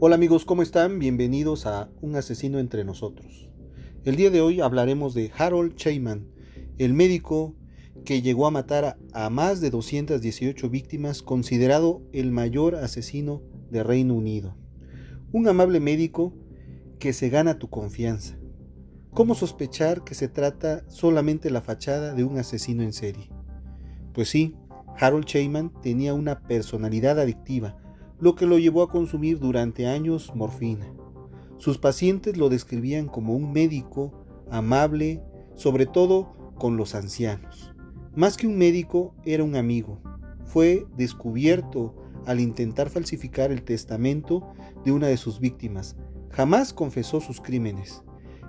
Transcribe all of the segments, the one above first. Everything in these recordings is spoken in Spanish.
Hola amigos, ¿cómo están? Bienvenidos a Un asesino entre nosotros. El día de hoy hablaremos de Harold Sheyman, el médico que llegó a matar a más de 218 víctimas, considerado el mayor asesino de Reino Unido. Un amable médico que se gana tu confianza. ¿Cómo sospechar que se trata solamente la fachada de un asesino en serie? Pues sí, Harold Sheyman tenía una personalidad adictiva, lo que lo llevó a consumir durante años morfina. Sus pacientes lo describían como un médico amable, sobre todo con los ancianos. Más que un médico, era un amigo. Fue descubierto al intentar falsificar el testamento de una de sus víctimas. Jamás confesó sus crímenes.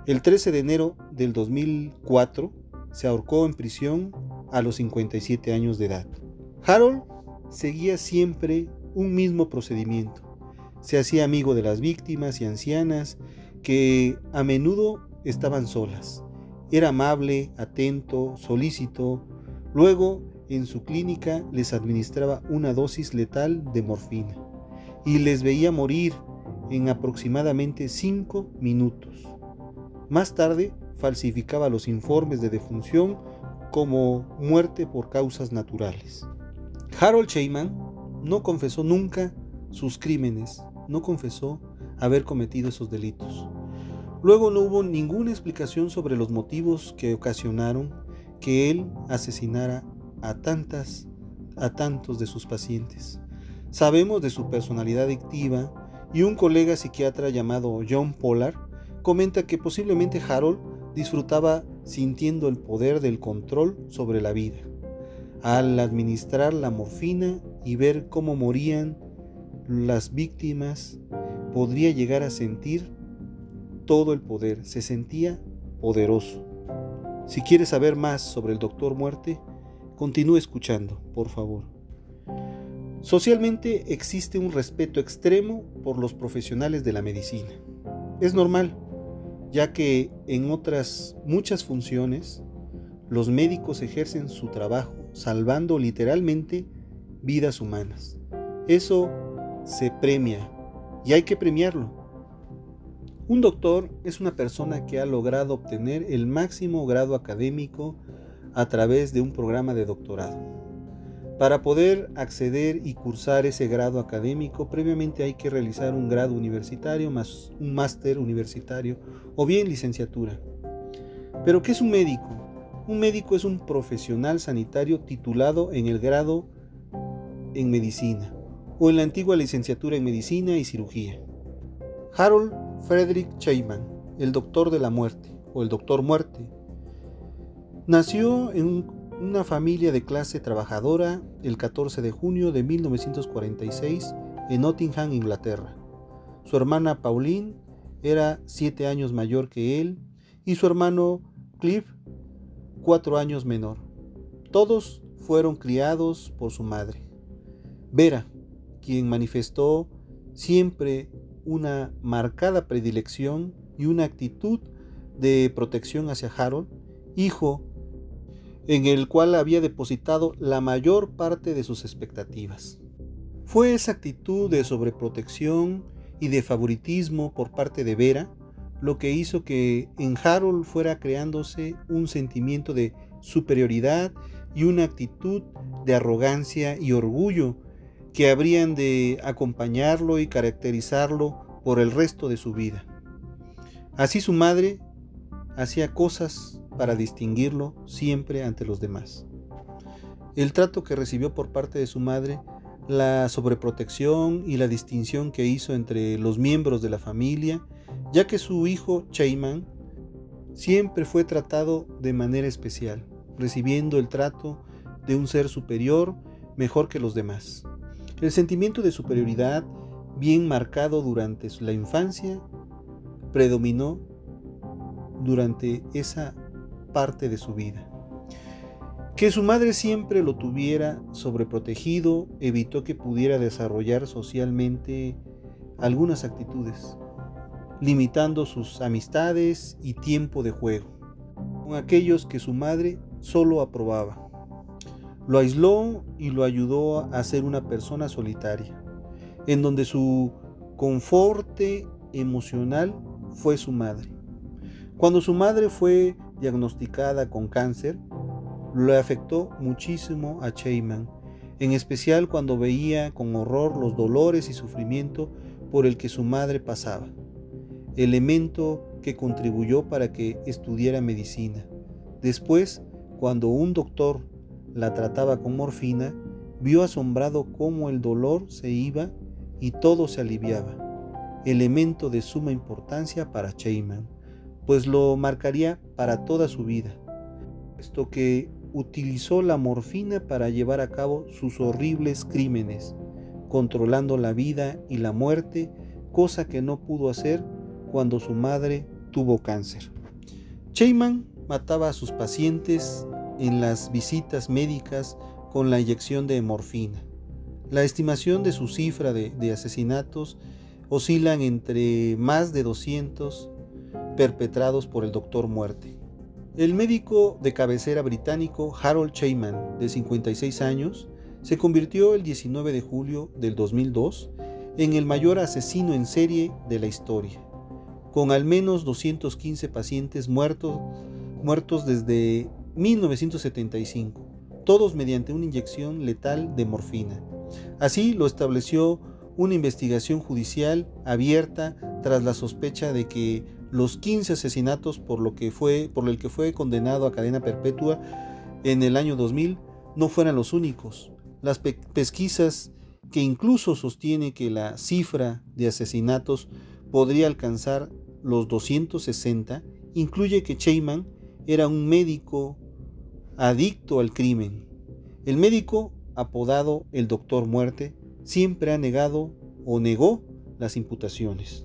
El 13 de enero del 2004 se ahorcó en prisión a los 57 años de edad. Harold seguía siempre un mismo procedimiento. Se hacía amigo de las víctimas y ancianas que a menudo estaban solas. Era amable, atento, solícito. Luego, en su clínica, les administraba una dosis letal de morfina y les veía morir en aproximadamente cinco minutos. Más tarde, falsificaba los informes de defunción como muerte por causas naturales. Harold Sheyman no confesó nunca sus crímenes, no confesó haber cometido esos delitos. Luego no hubo ninguna explicación sobre los motivos que ocasionaron que él asesinara a tantas, a tantos de sus pacientes. Sabemos de su personalidad adictiva y un colega psiquiatra llamado John Pollard comenta que posiblemente Harold disfrutaba sintiendo el poder del control sobre la vida al administrar la morfina y ver cómo morían las víctimas, podría llegar a sentir todo el poder, se sentía poderoso. Si quieres saber más sobre el Doctor Muerte, continúe escuchando, por favor. Socialmente existe un respeto extremo por los profesionales de la medicina. Es normal, ya que en otras muchas funciones los médicos ejercen su trabajo salvando literalmente vidas humanas. Eso se premia y hay que premiarlo. Un doctor es una persona que ha logrado obtener el máximo grado académico a través de un programa de doctorado. Para poder acceder y cursar ese grado académico, previamente hay que realizar un grado universitario más un máster universitario o bien licenciatura. Pero ¿qué es un médico? Un médico es un profesional sanitario titulado en el grado en medicina o en la antigua licenciatura en medicina y cirugía. Harold Frederick Sheyman, el doctor de la muerte o el doctor muerte, nació en una familia de clase trabajadora el 14 de junio de 1946 en Nottingham, Inglaterra. Su hermana Pauline era siete años mayor que él y su hermano Cliff cuatro años menor. Todos fueron criados por su madre. Vera, quien manifestó siempre una marcada predilección y una actitud de protección hacia Harold, hijo en el cual había depositado la mayor parte de sus expectativas. Fue esa actitud de sobreprotección y de favoritismo por parte de Vera lo que hizo que en Harold fuera creándose un sentimiento de superioridad y una actitud de arrogancia y orgullo que habrían de acompañarlo y caracterizarlo por el resto de su vida. Así su madre hacía cosas para distinguirlo siempre ante los demás. El trato que recibió por parte de su madre, la sobreprotección y la distinción que hizo entre los miembros de la familia, ya que su hijo Cheyman siempre fue tratado de manera especial, recibiendo el trato de un ser superior mejor que los demás. El sentimiento de superioridad, bien marcado durante la infancia, predominó durante esa parte de su vida. Que su madre siempre lo tuviera sobreprotegido evitó que pudiera desarrollar socialmente algunas actitudes, limitando sus amistades y tiempo de juego, con aquellos que su madre solo aprobaba. Lo aisló y lo ayudó a ser una persona solitaria, en donde su conforte emocional fue su madre. Cuando su madre fue diagnosticada con cáncer, lo afectó muchísimo a Cheyman, en especial cuando veía con horror los dolores y sufrimiento por el que su madre pasaba, elemento que contribuyó para que estudiara medicina. Después, cuando un doctor la trataba con morfina, vio asombrado cómo el dolor se iba y todo se aliviaba, elemento de suma importancia para Cheyman, pues lo marcaría para toda su vida, puesto que utilizó la morfina para llevar a cabo sus horribles crímenes, controlando la vida y la muerte, cosa que no pudo hacer cuando su madre tuvo cáncer. Cheyman mataba a sus pacientes en las visitas médicas con la inyección de morfina. La estimación de su cifra de, asesinatos oscilan entre más de 200 perpetrados por el doctor muerte. El médico de cabecera británico Harold Cheyman, de 56 años, se convirtió el 19 de julio del 2002 en el mayor asesino en serie de la historia, con al menos 215 pacientes muertos, muertos desde 1975, todos mediante una inyección letal de morfina. Así lo estableció una investigación judicial abierta tras la sospecha de que los 15 asesinatos por, lo que fue, por el que fue condenado a cadena perpetua en el año 2000 no fueran los únicos. Las pesquisas que incluso sostiene que la cifra de asesinatos podría alcanzar los 260 incluye que Cheyman era un médico adicto al crimen. El médico, apodado el Doctor Muerte, siempre ha negado o negó las imputaciones.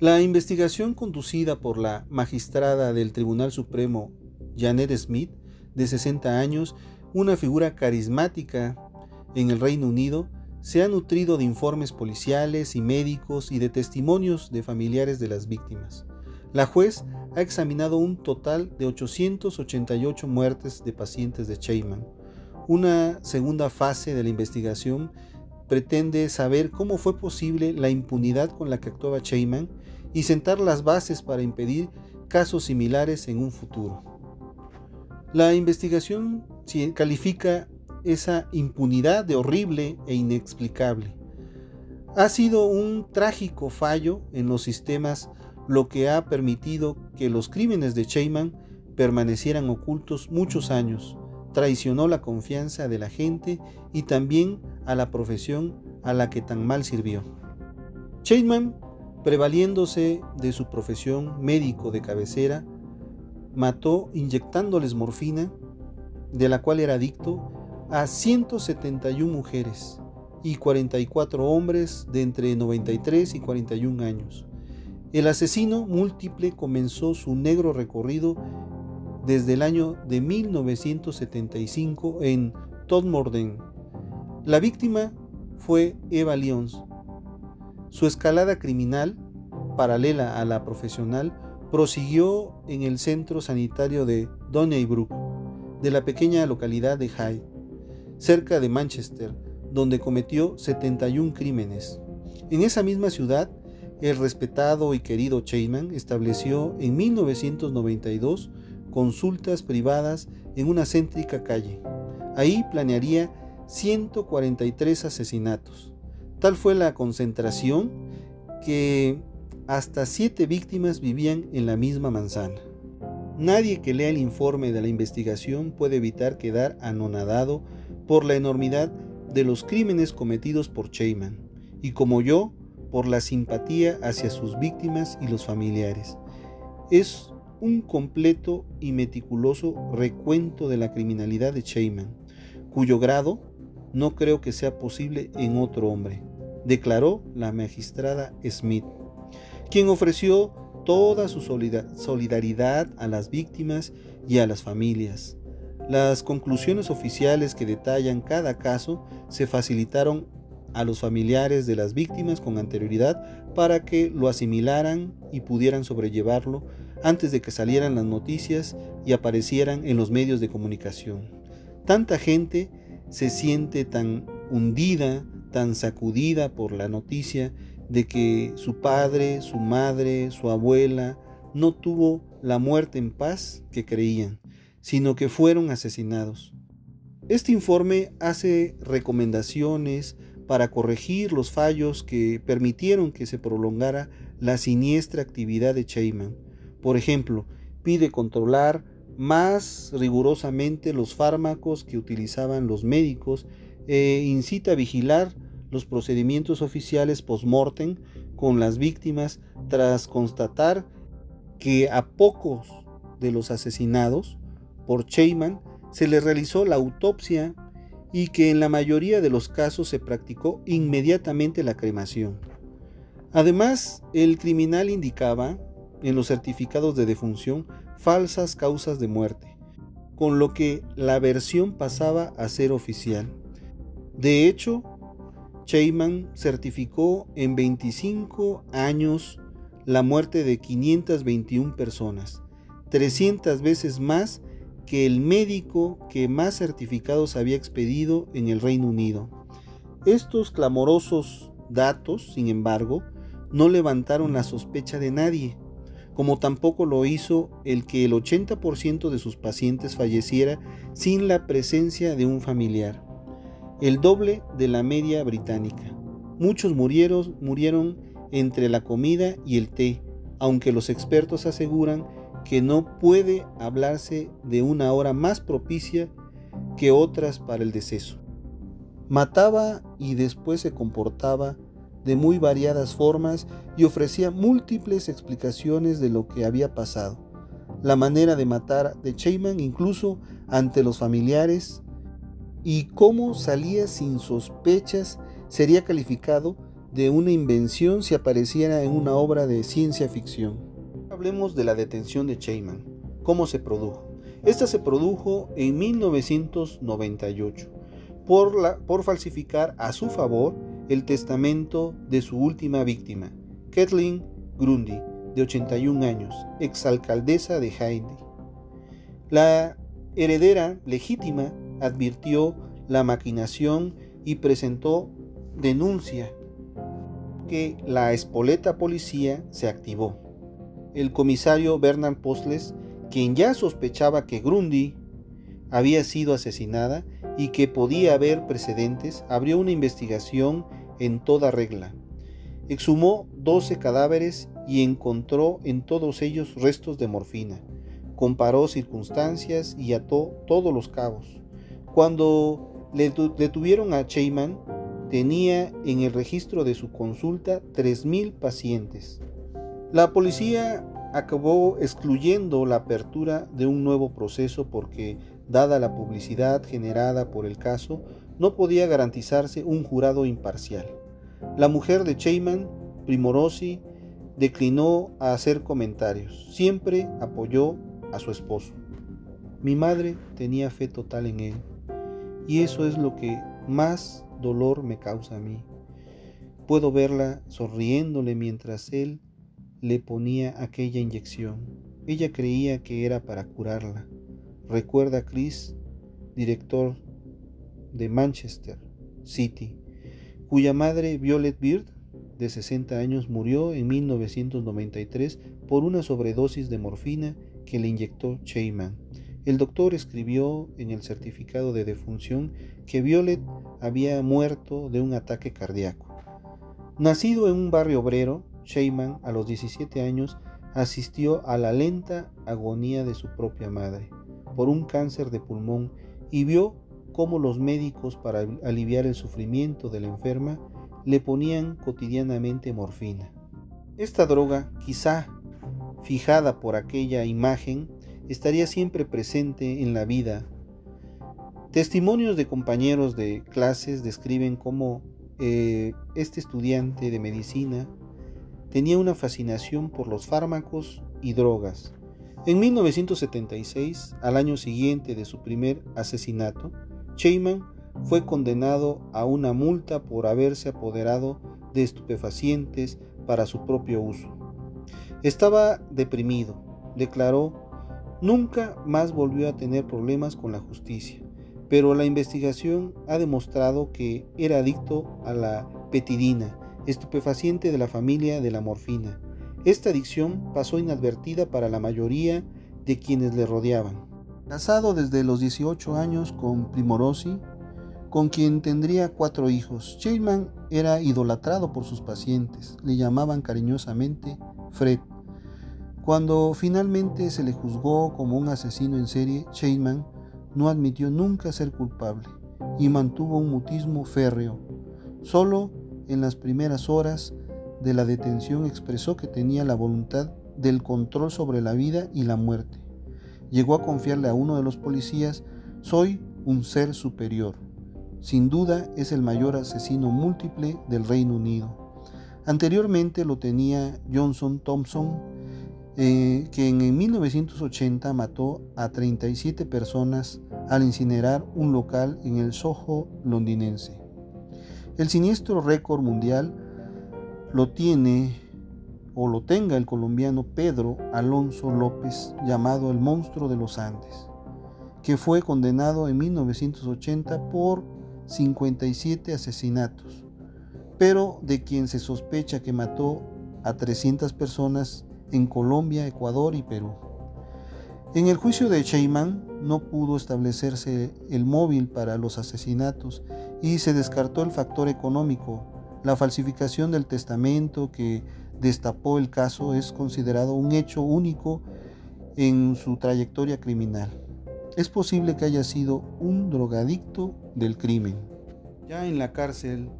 La investigación conducida por la magistrada del Tribunal Supremo Janet Smith, de 60 años, una figura carismática en el Reino Unido, se ha nutrido de informes policiales y médicos y de testimonios de familiares de las víctimas. La juez ha examinado un total de 888 muertes de pacientes de Cheyman. Una segunda fase de la investigación pretende saber cómo fue posible la impunidad con la que actuaba Cheyman y sentar las bases para impedir casos similares en un futuro. La investigación califica esa impunidad de horrible e inexplicable. Ha sido un trágico fallo en los sistemas lo que ha permitido que los crímenes de Cheyman permanecieran ocultos muchos años, traicionó la confianza de la gente y también a la profesión a la que tan mal sirvió. Cheyman prevaliéndose de su profesión médico de cabecera, mató inyectándoles morfina, de la cual era adicto, a 171 mujeres y 44 hombres de entre 93 y 41 años. El asesino múltiple comenzó su negro recorrido desde el año de 1975 en Todmorden. La víctima fue Eva Lyons, su escalada criminal, paralela a la profesional, prosiguió en el centro sanitario de Donnybrook, de la pequeña localidad de Hyde, cerca de Manchester, donde cometió 71 crímenes. En esa misma ciudad, el respetado y querido Cheyman estableció en 1992 consultas privadas en una céntrica calle. Ahí planearía 143 asesinatos. Tal fue la concentración que hasta siete víctimas vivían en la misma manzana. Nadie que lea el informe de la investigación puede evitar quedar anonadado por la enormidad de los crímenes cometidos por Cheyman, y como yo, por la simpatía hacia sus víctimas y los familiares. Es un completo y meticuloso recuento de la criminalidad de Cheyman, cuyo grado no creo que sea posible en otro hombre, declaró la magistrada Smith, quien ofreció toda su solidaridad a las víctimas y a las familias. Las conclusiones oficiales que detallan cada caso se facilitaron a los familiares de las víctimas con anterioridad para que lo asimilaran y pudieran sobrellevarlo antes de que salieran las noticias y aparecieran en los medios de comunicación. Tanta gente se siente tan hundida, tan sacudida por la noticia de que su padre, su madre, su abuela no tuvo la muerte en paz que creían, sino que fueron asesinados. Este informe hace recomendaciones para corregir los fallos que permitieron que se prolongara la siniestra actividad de Cheyman. Por ejemplo, pide controlar más rigurosamente los fármacos que utilizaban los médicos e incita a vigilar los procedimientos oficiales post-mortem con las víctimas tras constatar que a pocos de los asesinados por Cheyman se les realizó la autopsia y que en la mayoría de los casos se practicó inmediatamente la cremación. Además, el criminal indicaba en los certificados de defunción falsas causas de muerte, con lo que la versión pasaba a ser oficial. De hecho, Cheyman certificó en 25 años la muerte de 521 personas, 300 veces más que el médico que más certificados había expedido en el Reino Unido. Estos clamorosos datos, sin embargo, no levantaron la sospecha de nadie, como tampoco lo hizo el que el 80% de sus pacientes falleciera sin la presencia de un familiar el doble de la media británica. Muchos murieron, murieron entre la comida y el té, aunque los expertos aseguran que no puede hablarse de una hora más propicia que otras para el deceso. Mataba y después se comportaba de muy variadas formas y ofrecía múltiples explicaciones de lo que había pasado. La manera de matar de Cheyman incluso ante los familiares y cómo salía sin sospechas sería calificado de una invención si apareciera en una obra de ciencia ficción. Hablemos de la detención de Cheyman. ¿Cómo se produjo? Esta se produjo en 1998 por, falsificar a su favor el testamento de su última víctima, Kathleen Grundy, de 81 años, exalcaldesa de Haiti. La heredera legítima advirtió la maquinación y presentó denuncia que la espoleta policía se activó. El comisario Bernard Postles, quien ya sospechaba que Grundy había sido asesinada y que podía haber precedentes, abrió una investigación en toda regla. Exhumó 12 cadáveres y encontró en todos ellos restos de morfina. Comparó circunstancias y ató todos los cabos. Cuando le detuvieron a Cheyman, tenía en el registro de su consulta 3.000 pacientes. La policía acabó excluyendo la apertura de un nuevo proceso porque, dada la publicidad generada por el caso, no podía garantizarse un jurado imparcial. La mujer de Cheyman, Primorosi, declinó a hacer comentarios. Siempre apoyó a su esposo. Mi madre tenía fe total en él. Y eso es lo que más dolor me causa a mí. Puedo verla sonriéndole mientras él le ponía aquella inyección. Ella creía que era para curarla. Recuerda a Chris, director de Manchester City, cuya madre Violet Beard, de 60 años, murió en 1993 por una sobredosis de morfina que le inyectó Cheyman. el doctor escribió en el certificado de defunción que Violet había muerto de un ataque cardíaco. Nacido en un barrio obrero, Sheyman a los 17 años asistió a la lenta agonía de su propia madre por un cáncer de pulmón y vio cómo los médicos para aliviar el sufrimiento de la enferma le ponían cotidianamente morfina. Esta droga, quizá fijada por aquella imagen, estaría siempre presente en la vida. Testimonios de compañeros de clases describen cómo eh, este estudiante de medicina tenía una fascinación por los fármacos y drogas. En 1976, al año siguiente de su primer asesinato, Cheyman fue condenado a una multa por haberse apoderado de estupefacientes para su propio uso. Estaba deprimido, declaró Nunca más volvió a tener problemas con la justicia, pero la investigación ha demostrado que era adicto a la petidina, estupefaciente de la familia de la morfina. Esta adicción pasó inadvertida para la mayoría de quienes le rodeaban. Casado desde los 18 años con Primorosi, con quien tendría cuatro hijos, Sheyman era idolatrado por sus pacientes, le llamaban cariñosamente Fred. Cuando finalmente se le juzgó como un asesino en serie, Sheinman no admitió nunca ser culpable y mantuvo un mutismo férreo. Solo en las primeras horas de la detención expresó que tenía la voluntad del control sobre la vida y la muerte. Llegó a confiarle a uno de los policías, soy un ser superior. Sin duda es el mayor asesino múltiple del Reino Unido. Anteriormente lo tenía Johnson Thompson, eh, que en 1980 mató a 37 personas al incinerar un local en el Soho londinense. El siniestro récord mundial lo tiene o lo tenga el colombiano Pedro Alonso López, llamado el monstruo de los Andes, que fue condenado en 1980 por 57 asesinatos, pero de quien se sospecha que mató a 300 personas en Colombia, Ecuador y Perú. En el juicio de Sheyman no pudo establecerse el móvil para los asesinatos y se descartó el factor económico. La falsificación del testamento que destapó el caso es considerado un hecho único en su trayectoria criminal. Es posible que haya sido un drogadicto del crimen. Ya en la cárcel,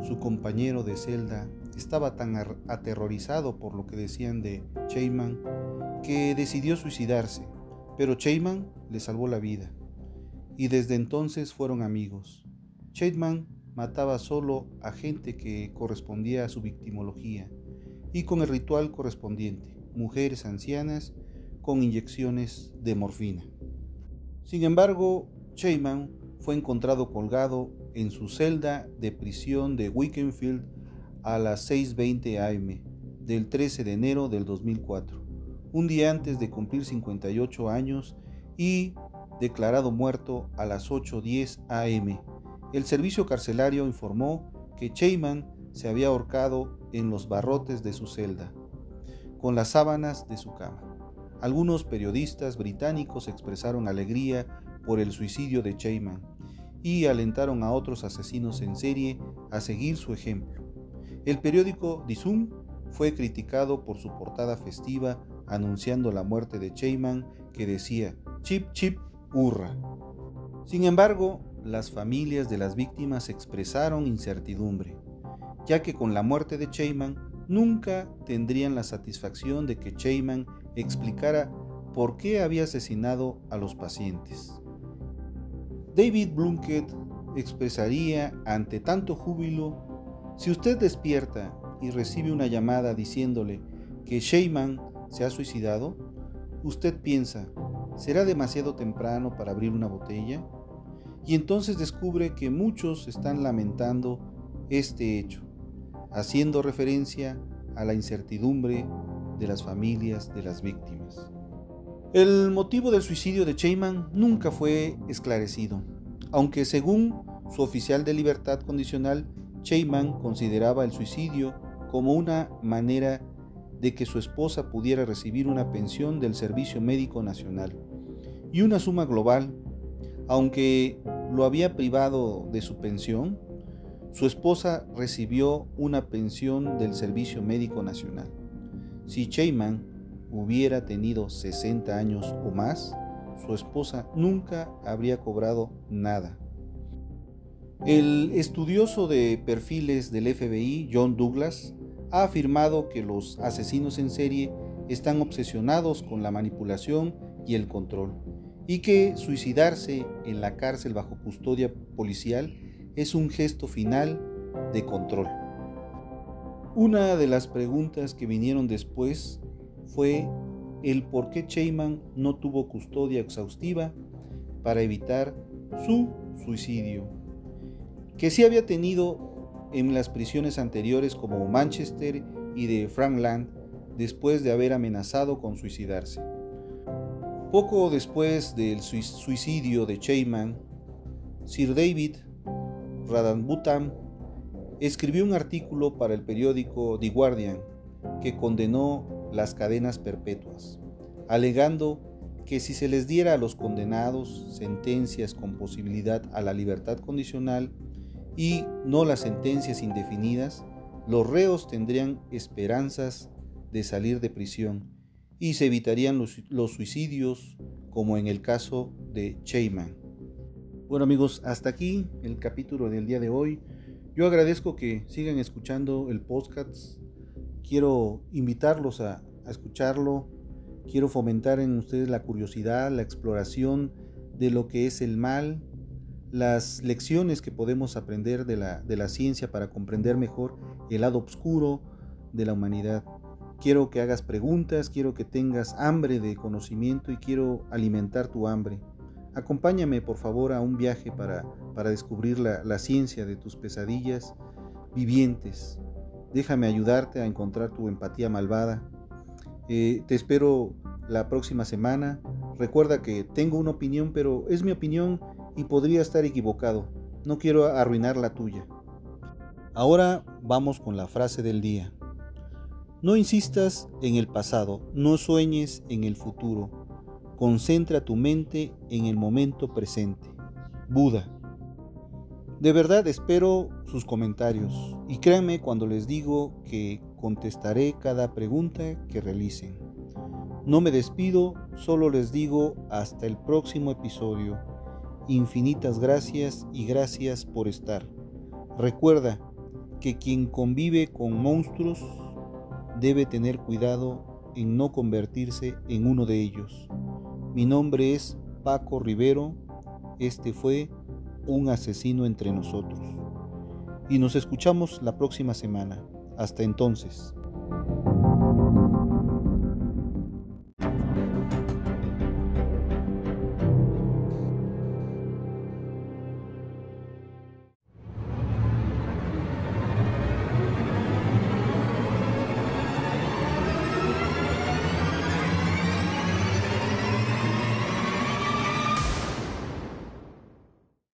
su compañero de celda estaba tan aterrorizado por lo que decían de Cheyman que decidió suicidarse, pero Cheyman le salvó la vida y desde entonces fueron amigos. Cheyman mataba solo a gente que correspondía a su victimología y con el ritual correspondiente, mujeres ancianas con inyecciones de morfina. Sin embargo, Cheyman fue encontrado colgado en su celda de prisión de Wickenfield a las 6.20 am del 13 de enero del 2004, un día antes de cumplir 58 años y declarado muerto a las 8.10 am. El servicio carcelario informó que Cheyman se había ahorcado en los barrotes de su celda, con las sábanas de su cama. Algunos periodistas británicos expresaron alegría por el suicidio de Cheyman y alentaron a otros asesinos en serie a seguir su ejemplo. El periódico Zoom fue criticado por su portada festiva anunciando la muerte de Cheyman que decía chip chip hurra. Sin embargo, las familias de las víctimas expresaron incertidumbre, ya que con la muerte de Cheyman nunca tendrían la satisfacción de que Cheyman explicara por qué había asesinado a los pacientes. David Blunkett expresaría ante tanto júbilo si usted despierta y recibe una llamada diciéndole que Sheyman se ha suicidado, usted piensa, ¿será demasiado temprano para abrir una botella? Y entonces descubre que muchos están lamentando este hecho, haciendo referencia a la incertidumbre de las familias de las víctimas. El motivo del suicidio de Sheyman nunca fue esclarecido, aunque según su oficial de libertad condicional Sheyman consideraba el suicidio como una manera de que su esposa pudiera recibir una pensión del Servicio Médico Nacional. y una suma global, aunque lo había privado de su pensión, su esposa recibió una pensión del Servicio Médico Nacional. Si Cheyman hubiera tenido 60 años o más, su esposa nunca habría cobrado nada. El estudioso de perfiles del FBI, John Douglas, ha afirmado que los asesinos en serie están obsesionados con la manipulación y el control, y que suicidarse en la cárcel bajo custodia policial es un gesto final de control. Una de las preguntas que vinieron después fue el por qué Cheyman no tuvo custodia exhaustiva para evitar su suicidio que sí había tenido en las prisiones anteriores como Manchester y de Frankland después de haber amenazado con suicidarse. Poco después del suicidio de Cheyman, Sir David Radanbutam escribió un artículo para el periódico The Guardian que condenó las cadenas perpetuas, alegando que si se les diera a los condenados sentencias con posibilidad a la libertad condicional, y no las sentencias indefinidas, los reos tendrían esperanzas de salir de prisión y se evitarían los, suicidios como en el caso de Cheyman. Bueno amigos, hasta aquí el capítulo del día de hoy. Yo agradezco que sigan escuchando el podcast. Quiero invitarlos a, escucharlo. Quiero fomentar en ustedes la curiosidad, la exploración de lo que es el mal, las lecciones que podemos aprender de la, de la ciencia para comprender mejor el lado oscuro de la humanidad. Quiero que hagas preguntas, quiero que tengas hambre de conocimiento y quiero alimentar tu hambre. Acompáñame por favor a un viaje para, para descubrir la, ciencia de tus pesadillas vivientes. Déjame ayudarte a encontrar tu empatía malvada. Eh, te espero la próxima semana. Recuerda que tengo una opinión, pero es mi opinión y podría estar equivocado. No quiero arruinar la tuya. Ahora vamos con la frase del día. No insistas en el pasado, no sueñes en el futuro. Concentra tu mente en el momento presente. Buda. De verdad espero sus comentarios y créanme cuando les digo que contestaré cada pregunta que realicen. No me despido, solo les digo hasta el próximo episodio infinitas gracias y gracias por estar. Recuerda que quien convive con monstruos debe tener cuidado en no convertirse en uno de ellos. Mi nombre es Paco Rivero, este fue un asesino entre nosotros. Y nos escuchamos la próxima semana. Hasta entonces.